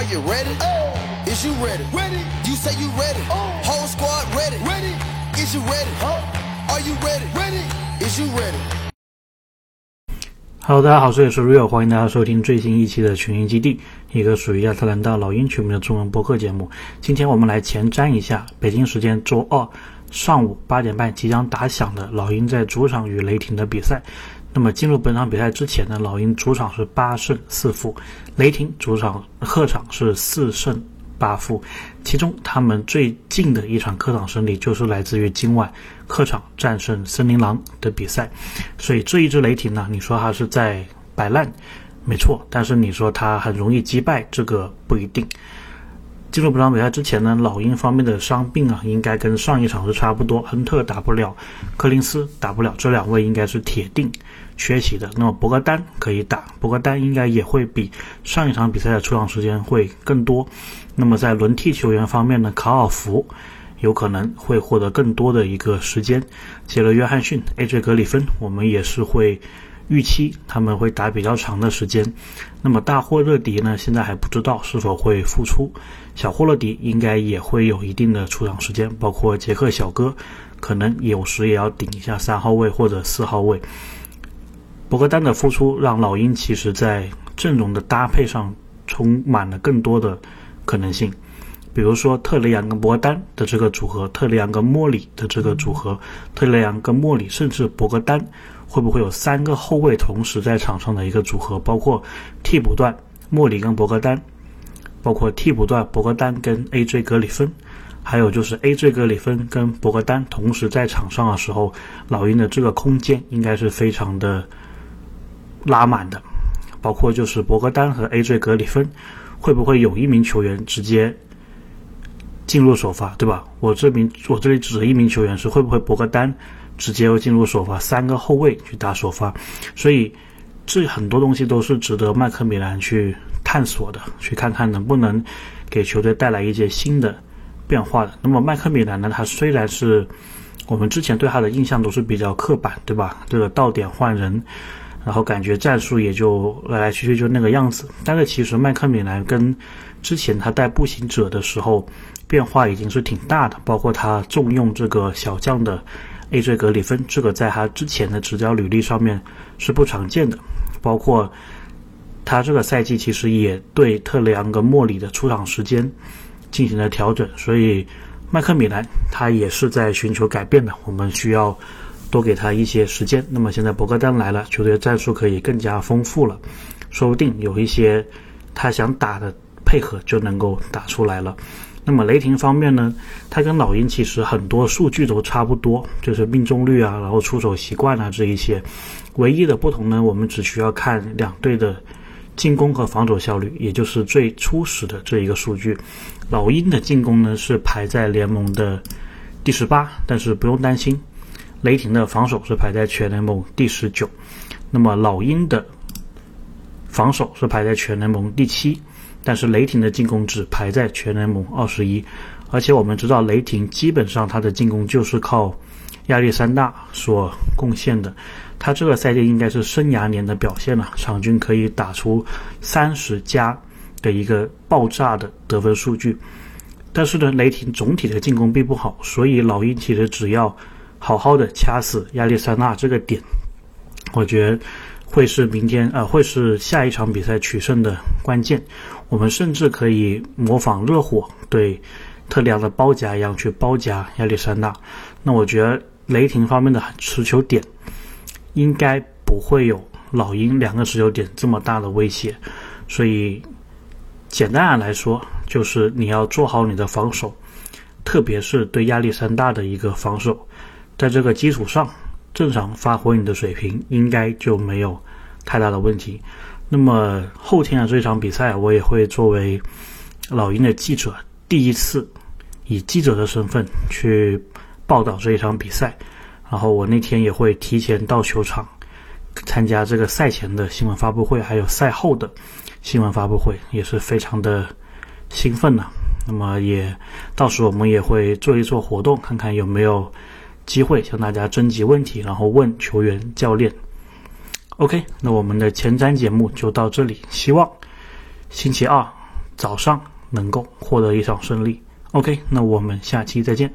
Are you ready? Oh. Is you ready? Ready. You say you ready. Whole squad ready. Ready. Is you ready? Are you ready? Ready. Is you ready? Hello，大家好，这里是 Real，欢迎大家收听最新一期的群英基地，一个属于亚特兰大老鹰球迷的中文播客节目。今天我们来前瞻一下北京时间周二上午八点半即将打响的老鹰在主场与雷霆的比赛。那么进入本场比赛之前呢，老鹰主场是八胜四负，雷霆主场客场是四胜八负。其中他们最近的一场客场胜利就是来自于今晚客场战胜森林狼的比赛。所以这一支雷霆呢，你说它是在摆烂，没错，但是你说它很容易击败，这个不一定。进入本场比赛之前呢，老鹰方面的伤病啊，应该跟上一场是差不多。亨特打不了，柯林斯打不了，这两位应该是铁定缺席的。那么博格丹可以打，博格丹应该也会比上一场比赛的出场时间会更多。那么在轮替球员方面呢，卡尔福有可能会获得更多的一个时间。杰伦·约翰逊、AJ 格里芬，我们也是会。预期他们会打比较长的时间，那么大霍勒迪呢？现在还不知道是否会复出，小霍勒迪应该也会有一定的出场时间，包括杰克小哥，可能有时也要顶一下三号位或者四号位。博格丹的复出让老鹰其实在阵容的搭配上充满了更多的可能性，比如说特雷杨跟博格丹的这个组合，特雷杨跟莫里的这个组合，特雷杨跟莫里，甚至博格丹。会不会有三个后卫同时在场上的一个组合？包括替补段莫里跟博格丹，包括替补段博格丹跟 AJ 格里芬，还有就是 AJ 格里芬跟博格丹同时在场上的时候，老鹰的这个空间应该是非常的拉满的。包括就是博格丹和 AJ 格里芬，会不会有一名球员直接进入首发，对吧？我这名我这里指的一名球员是会不会博格丹？直接要进入首发，三个后卫去打首发，所以这很多东西都是值得麦克米兰去探索的，去看看能不能给球队带来一些新的变化的。那么麦克米兰呢？他虽然是我们之前对他的印象都是比较刻板，对吧？这个到点换人，然后感觉战术也就来来去去就那个样子。但是其实麦克米兰跟之前他带步行者的时候变化已经是挺大的，包括他重用这个小将的。A.J. 格里芬，这个在他之前的执教履历上面是不常见的，包括他这个赛季其实也对特雷昂跟莫里的出场时间进行了调整，所以麦克米兰他也是在寻求改变的，我们需要多给他一些时间。那么现在博格丹来了，球队战术可以更加丰富了，说不定有一些他想打的配合就能够打出来了。那么雷霆方面呢，他跟老鹰其实很多数据都差不多，就是命中率啊，然后出手习惯啊这一些，唯一的不同呢，我们只需要看两队的进攻和防守效率，也就是最初始的这一个数据。老鹰的进攻呢是排在联盟的第十八，但是不用担心，雷霆的防守是排在全联盟第十九。那么老鹰的防守是排在全联盟第七。但是雷霆的进攻只排在全联盟二十一，而且我们知道雷霆基本上他的进攻就是靠亚历山大所贡献的，他这个赛季应该是生涯年的表现了，场均可以打出三十加的一个爆炸的得分数据。但是呢，雷霆总体的进攻并不好，所以老鹰其实只要好好的掐死亚历山大这个点，我觉得。会是明天呃，会是下一场比赛取胜的关键。我们甚至可以模仿热火对特里昂的包夹一样去包夹亚历山大。那我觉得雷霆方面的持球点应该不会有老鹰两个持球点这么大的威胁。所以简单的来说，就是你要做好你的防守，特别是对亚历山大的一个防守，在这个基础上。正常发挥你的水平，应该就没有太大的问题。那么后天的这场比赛，我也会作为老鹰的记者，第一次以记者的身份去报道这一场比赛。然后我那天也会提前到球场参加这个赛前的新闻发布会，还有赛后的新闻发布会，也是非常的兴奋呢。那么也到时候我们也会做一做活动，看看有没有。机会向大家征集问题然后问球员教练。Ok 那我们的前瞻节目就到这里希望星期二早上能够获得一场胜利。Ok 那我们下期再见。